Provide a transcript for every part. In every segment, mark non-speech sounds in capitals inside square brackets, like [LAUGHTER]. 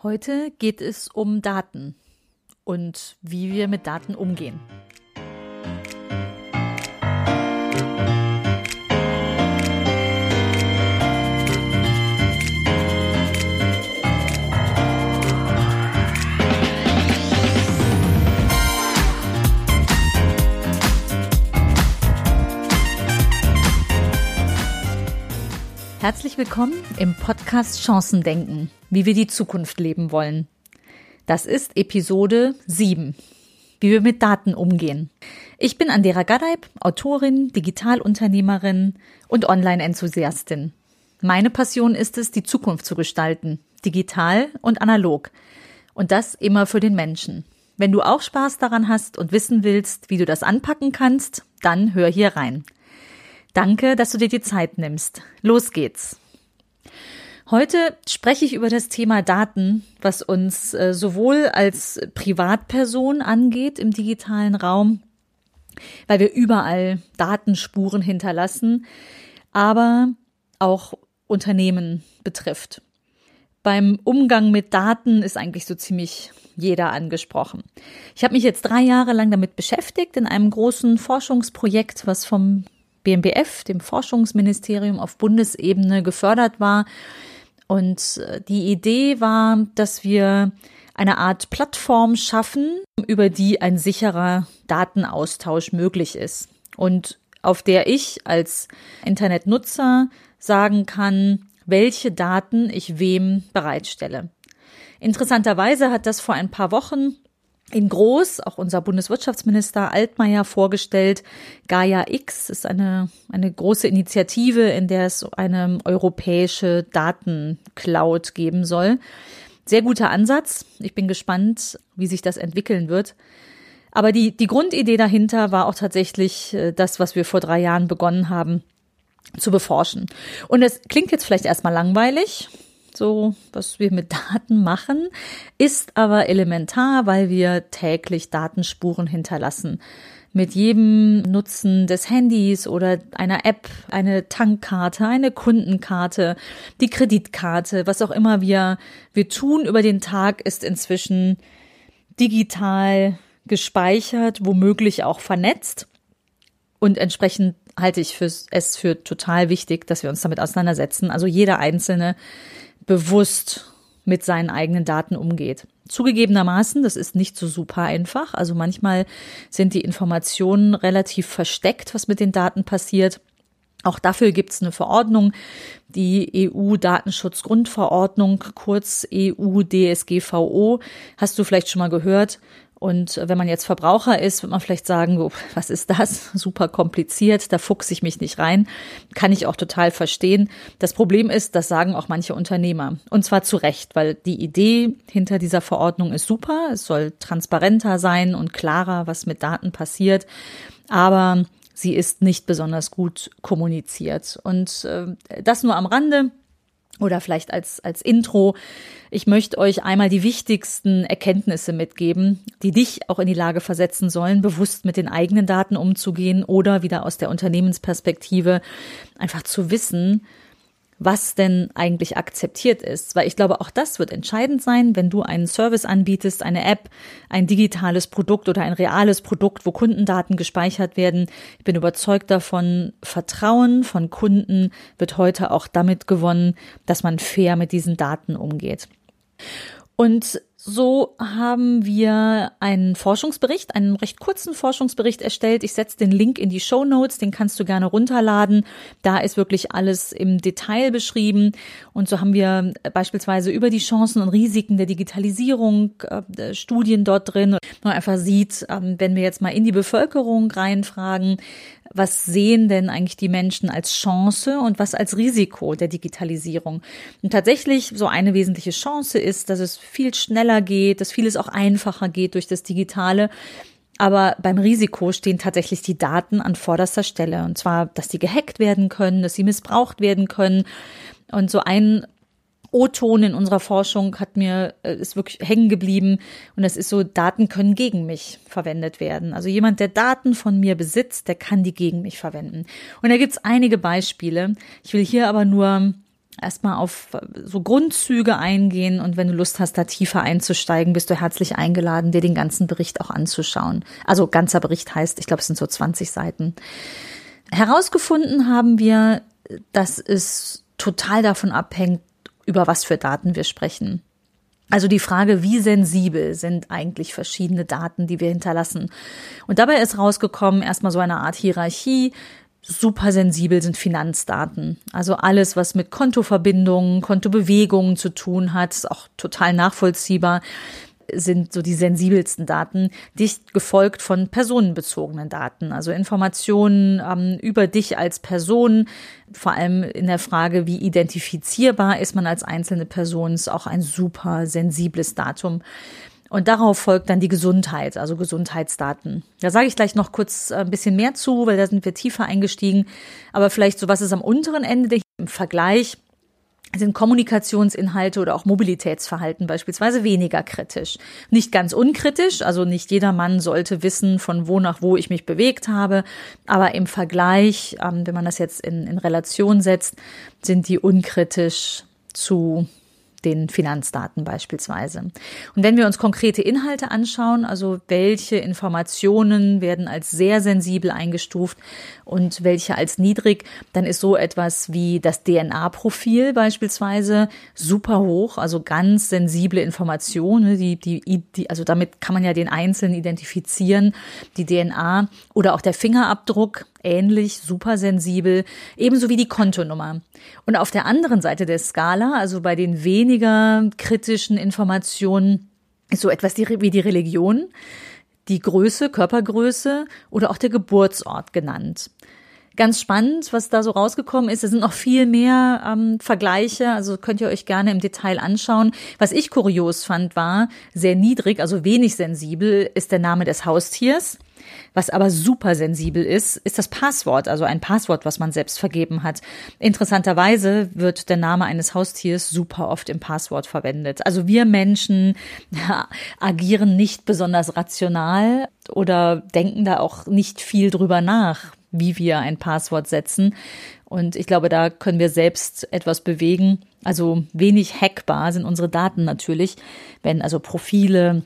Heute geht es um Daten und wie wir mit Daten umgehen. Herzlich willkommen im Podcast Chancendenken, wie wir die Zukunft leben wollen. Das ist Episode 7, wie wir mit Daten umgehen. Ich bin Andera Gadeib, Autorin, Digitalunternehmerin und Online-Enthusiastin. Meine Passion ist es, die Zukunft zu gestalten, digital und analog. Und das immer für den Menschen. Wenn du auch Spaß daran hast und wissen willst, wie du das anpacken kannst, dann hör hier rein. Danke, dass du dir die Zeit nimmst. Los geht's. Heute spreche ich über das Thema Daten, was uns äh, sowohl als Privatperson angeht im digitalen Raum, weil wir überall Datenspuren hinterlassen, aber auch Unternehmen betrifft. Beim Umgang mit Daten ist eigentlich so ziemlich jeder angesprochen. Ich habe mich jetzt drei Jahre lang damit beschäftigt in einem großen Forschungsprojekt, was vom BMBF, dem Forschungsministerium auf Bundesebene gefördert war. Und äh, die Idee war, dass wir eine Art Plattform schaffen, über die ein sicherer Datenaustausch möglich ist und auf der ich als Internetnutzer sagen kann, welche Daten ich wem bereitstelle. Interessanterweise hat das vor ein paar Wochen in groß, auch unser Bundeswirtschaftsminister Altmaier vorgestellt. Gaia X ist eine, eine große Initiative, in der es eine europäische Datencloud geben soll. Sehr guter Ansatz. Ich bin gespannt, wie sich das entwickeln wird. Aber die, die Grundidee dahinter war auch tatsächlich äh, das, was wir vor drei Jahren begonnen haben zu beforschen. Und es klingt jetzt vielleicht erstmal langweilig so was wir mit [LAUGHS] Daten machen, ist aber elementar, weil wir täglich Datenspuren hinterlassen. Mit jedem Nutzen des Handys oder einer App, eine Tankkarte, eine Kundenkarte, die Kreditkarte, was auch immer wir, wir tun über den Tag, ist inzwischen digital gespeichert, womöglich auch vernetzt. Und entsprechend halte ich für, es für total wichtig, dass wir uns damit auseinandersetzen. Also jeder Einzelne bewusst mit seinen eigenen Daten umgeht. Zugegebenermaßen, das ist nicht so super einfach. Also manchmal sind die Informationen relativ versteckt, was mit den Daten passiert. Auch dafür gibt es eine Verordnung, die EU-Datenschutzgrundverordnung, kurz EU-DSGVO. Hast du vielleicht schon mal gehört? Und wenn man jetzt Verbraucher ist, wird man vielleicht sagen, was ist das? [LAUGHS] Super kompliziert, da fuchse ich mich nicht rein. Kann ich auch total verstehen. Das Problem ist, das sagen auch manche Unternehmer. Und zwar zu Recht, weil die Idee hinter dieser Verordnung ist super. Es soll transparenter sein und klarer, was mit Daten passiert. Aber sie ist nicht besonders gut kommuniziert. Und äh, das nur am Rande oder vielleicht als, als Intro. Ich möchte euch einmal die wichtigsten Erkenntnisse mitgeben, die dich auch in die Lage versetzen sollen, bewusst mit den eigenen Daten umzugehen oder wieder aus der Unternehmensperspektive einfach zu wissen, was denn eigentlich akzeptiert ist. Weil ich glaube, auch das wird entscheidend sein, wenn du einen Service anbietest, eine App, ein digitales Produkt oder ein reales Produkt, wo Kundendaten gespeichert werden. Ich bin überzeugt davon, Vertrauen von Kunden wird heute auch damit gewonnen, dass man fair mit diesen Daten umgeht. Und so haben wir einen Forschungsbericht, einen recht kurzen Forschungsbericht erstellt. Ich setze den Link in die Show Notes, den kannst du gerne runterladen. Da ist wirklich alles im Detail beschrieben. Und so haben wir beispielsweise über die Chancen und Risiken der Digitalisierung äh, Studien dort drin. Man einfach sieht, ähm, wenn wir jetzt mal in die Bevölkerung reinfragen, was sehen denn eigentlich die Menschen als Chance und was als Risiko der Digitalisierung? Und tatsächlich so eine wesentliche Chance ist, dass es viel schneller geht, dass vieles auch einfacher geht durch das Digitale. Aber beim Risiko stehen tatsächlich die Daten an vorderster Stelle. Und zwar, dass die gehackt werden können, dass sie missbraucht werden können. Und so ein O-Ton in unserer Forschung hat mir, äh, ist wirklich hängen geblieben. Und das ist so, Daten können gegen mich verwendet werden. Also jemand, der Daten von mir besitzt, der kann die gegen mich verwenden. Und da gibt's einige Beispiele. Ich will hier aber nur erstmal auf so Grundzüge eingehen und wenn du Lust hast, da tiefer einzusteigen, bist du herzlich eingeladen, dir den ganzen Bericht auch anzuschauen. Also ganzer Bericht heißt, ich glaube, es sind so 20 Seiten. Herausgefunden haben wir, dass es total davon abhängt, über was für Daten wir sprechen. Also die Frage, wie sensibel sind eigentlich verschiedene Daten, die wir hinterlassen. Und dabei ist rausgekommen, erstmal so eine Art Hierarchie. Super sensibel sind Finanzdaten. Also alles, was mit Kontoverbindungen, Kontobewegungen zu tun hat, ist auch total nachvollziehbar sind so die sensibelsten Daten, dicht gefolgt von personenbezogenen Daten, also Informationen ähm, über dich als Person, vor allem in der Frage, wie identifizierbar ist man als einzelne Person, ist auch ein super sensibles Datum. Und darauf folgt dann die Gesundheit, also Gesundheitsdaten. Da sage ich gleich noch kurz ein bisschen mehr zu, weil da sind wir tiefer eingestiegen. Aber vielleicht so, was ist am unteren Ende im Vergleich? Sind Kommunikationsinhalte oder auch Mobilitätsverhalten beispielsweise weniger kritisch. Nicht ganz unkritisch, also nicht jeder Mann sollte wissen, von wo nach wo ich mich bewegt habe, aber im Vergleich, ähm, wenn man das jetzt in, in Relation setzt, sind die unkritisch zu den Finanzdaten beispielsweise. Und wenn wir uns konkrete Inhalte anschauen, also welche Informationen werden als sehr sensibel eingestuft und welche als niedrig, dann ist so etwas wie das DNA-Profil beispielsweise super hoch, also ganz sensible Informationen, die, die, die, also damit kann man ja den Einzelnen identifizieren, die DNA oder auch der Fingerabdruck, ähnlich, super sensibel, ebenso wie die Kontonummer. Und auf der anderen Seite der Skala, also bei den weniger kritischen Informationen, ist so etwas wie die Religion, die Größe, Körpergröße oder auch der Geburtsort genannt. Ganz spannend, was da so rausgekommen ist. Es sind noch viel mehr ähm, Vergleiche, also könnt ihr euch gerne im Detail anschauen. Was ich kurios fand, war sehr niedrig, also wenig sensibel, ist der Name des Haustiers. Was aber super sensibel ist, ist das Passwort, also ein Passwort, was man selbst vergeben hat. Interessanterweise wird der Name eines Haustiers super oft im Passwort verwendet. Also wir Menschen ja, agieren nicht besonders rational oder denken da auch nicht viel drüber nach, wie wir ein Passwort setzen. Und ich glaube, da können wir selbst etwas bewegen. Also wenig hackbar sind unsere Daten natürlich, wenn also Profile,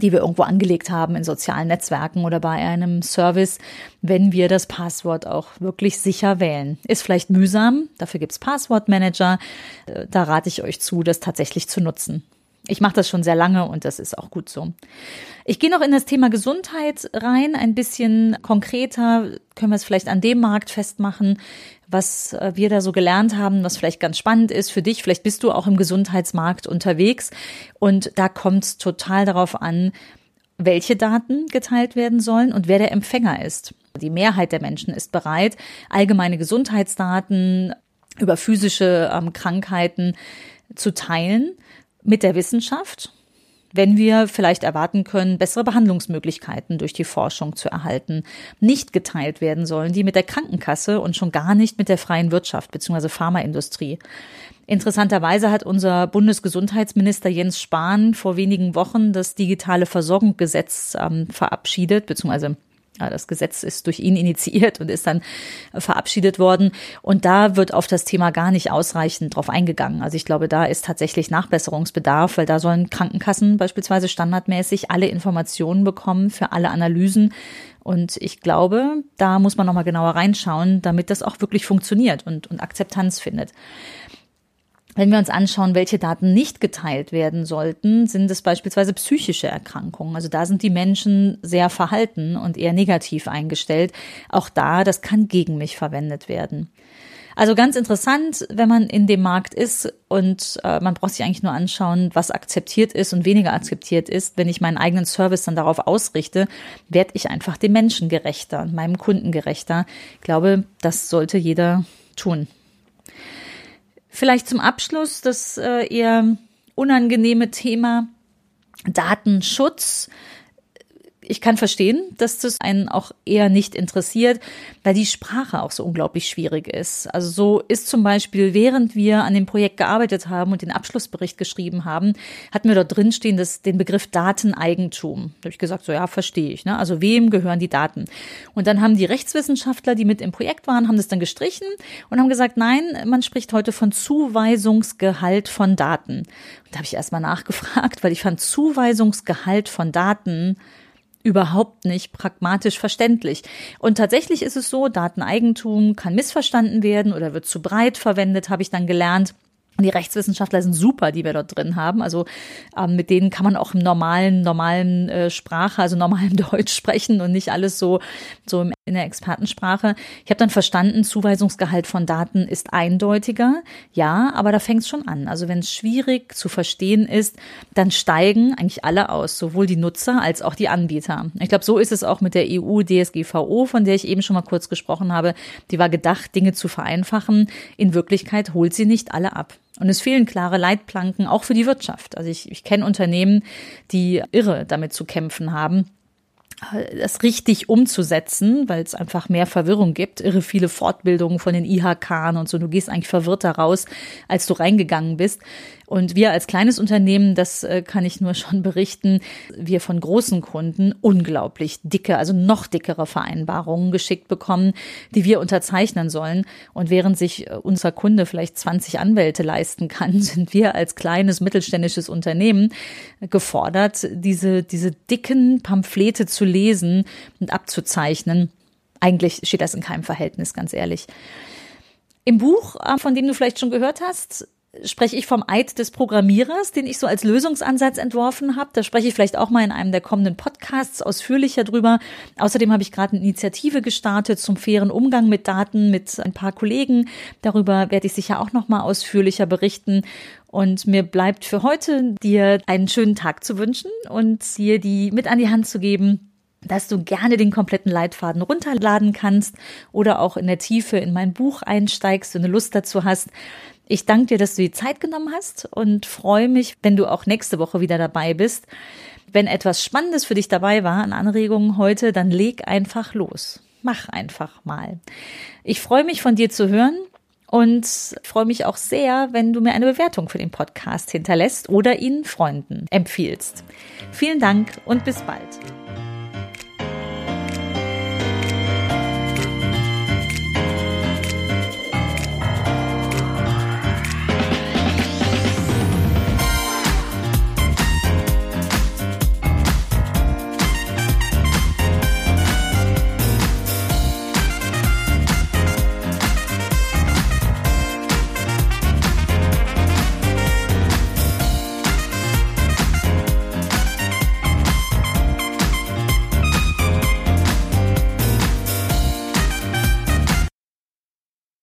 die wir irgendwo angelegt haben in sozialen Netzwerken oder bei einem Service, wenn wir das Passwort auch wirklich sicher wählen. Ist vielleicht mühsam, dafür gibt's Passwortmanager. Äh, da rate ich euch zu, das tatsächlich zu nutzen. Ich mache das schon sehr lange und das ist auch gut so. Ich gehe noch in das Thema Gesundheit rein, ein bisschen konkreter. Können wir es vielleicht an dem Markt festmachen, was äh, wir da so gelernt haben, was vielleicht ganz spannend ist für dich. Vielleicht bist du auch im Gesundheitsmarkt unterwegs und da kommt es total darauf an, welche Daten geteilt werden sollen und wer der Empfänger ist. Die Mehrheit der Menschen ist bereit, allgemeine Gesundheitsdaten über physische ähm, Krankheiten zu teilen mit der Wissenschaft, wenn wir vielleicht erwarten können, bessere Behandlungsmöglichkeiten durch die Forschung zu erhalten, nicht geteilt werden sollen, die mit der Krankenkasse und schon gar nicht mit der freien Wirtschaft bzw. Pharmaindustrie. Interessanterweise hat unser Bundesgesundheitsminister Jens Spahn vor wenigen Wochen das digitale Versorgungsgesetz ähm, verabschiedet, das Gesetz ist durch ihn [LAUGHS] initiiert und ist dann verabschiedet worden. Und da wird auf das Thema gar nicht ausreichend drauf eingegangen. Also ich glaube, da ist tatsächlich Nachbesserungsbedarf, weil da sollen Krankenkassen beispielsweise standardmäßig alle Informationen bekommen für alle Analysen. Und ich glaube, da muss man nochmal genauer reinschauen, damit das auch wirklich funktioniert und, und Akzeptanz findet. Wenn wir uns anschauen, welche Daten nicht geteilt werden sollten, sind es beispielsweise psychische Erkrankungen. Also da sind die Menschen sehr verhalten und eher negativ eingestellt. Auch da, das kann gegen mich verwendet werden. Also ganz interessant, wenn man in dem Markt ist und äh, man braucht sich eigentlich nur anschauen, was akzeptiert ist und weniger akzeptiert ist. Wenn ich meinen eigenen Service dann darauf ausrichte, werde ich einfach dem Menschen gerechter, meinem Kunden gerechter. Ich glaube, das sollte jeder tun. Vielleicht zum Abschluss das äh, eher unangenehme Thema Datenschutz. Ich kann verstehen, dass das einen auch eher nicht interessiert, weil die Sprache auch so unglaublich schwierig ist. Also so ist zum Beispiel, während wir an dem Projekt gearbeitet haben und den Abschlussbericht geschrieben haben, hatten wir dort drin stehen das, den Begriff Dateneigentum. Da habe ich gesagt, so ja, verstehe ich. Ne? Also wem gehören die Daten? Und dann haben die Rechtswissenschaftler, die mit im Projekt waren, haben das dann gestrichen und haben gesagt, nein, man spricht heute von Zuweisungsgehalt von Daten. Und da habe ich erstmal nachgefragt, weil ich fand Zuweisungsgehalt von Daten überhaupt nicht pragmatisch verständlich. Und tatsächlich ist es so, Dateneigentum kann missverstanden werden oder wird zu breit verwendet, habe ich dann gelernt. Die Rechtswissenschaftler sind super, die wir dort drin haben. Also ähm, mit denen kann man auch im normalen, normalen äh, Sprache, also normalen [LAUGHS] Deutsch sprechen und nicht alles so, so in der Expertensprache. Ich habe dann verstanden, Zuweisungsgehalt von Daten ist eindeutiger. Ja, aber da fängt es schon an. Also wenn es schwierig zu verstehen ist, dann steigen eigentlich alle aus, sowohl die Nutzer als auch die Anbieter. Ich glaube, so ist es auch mit der EU-DSGVO, von der ich eben schon mal kurz gesprochen habe. Die war gedacht, Dinge zu vereinfachen. In Wirklichkeit holt sie nicht alle ab. Und es fehlen klare Leitplanken, auch für die Wirtschaft. Also ich, ich kenne Unternehmen, die irre damit zu kämpfen haben das richtig umzusetzen, weil es einfach mehr Verwirrung gibt. Irre viele Fortbildungen von den IHK und so. Du gehst eigentlich verwirrter raus, als du reingegangen bist. Und wir als kleines Unternehmen, das äh, kann ich nur [LAUGHS] schon berichten, wir von großen Kunden unglaublich dicke, also noch dickere Vereinbarungen geschickt bekommen, die wir unterzeichnen sollen. Und während sich äh, unser Kunde vielleicht 20 Anwälte leisten kann, [LAUGHS] sind wir als kleines mittelständisches Unternehmen gefordert, diese, diese dicken Pamphlete zu lesen und abzuzeichnen. Eigentlich steht das in keinem Verhältnis, ganz ehrlich. Im Buch, äh, von dem du vielleicht schon gehört hast, spreche ich vom Eid des Programmierers, den ich so als Lösungsansatz entworfen habe. Da spreche ich vielleicht auch mal in einem der kommenden Podcasts ausführlicher drüber. Außerdem habe ich gerade eine Initiative gestartet zum fairen Umgang mit Daten mit ein paar Kollegen. Darüber werde ich sicher auch noch mal ausführlicher berichten. Und mir bleibt für heute dir einen schönen Tag zu wünschen und dir die mit an die Hand zu geben, dass du gerne den kompletten Leitfaden runterladen kannst oder auch in der Tiefe in mein Buch einsteigst, wenn du Lust dazu hast. Ich danke dir, dass du die Zeit genommen hast und freue mich, wenn du auch nächste Woche wieder dabei bist. Wenn etwas Spannendes für dich dabei war an Anregungen heute, dann leg einfach los. Mach einfach mal. Ich freue mich von dir zu hören und freue mich auch sehr, wenn du mir eine Bewertung für den Podcast hinterlässt oder ihn Freunden empfiehlst. Vielen Dank und bis bald.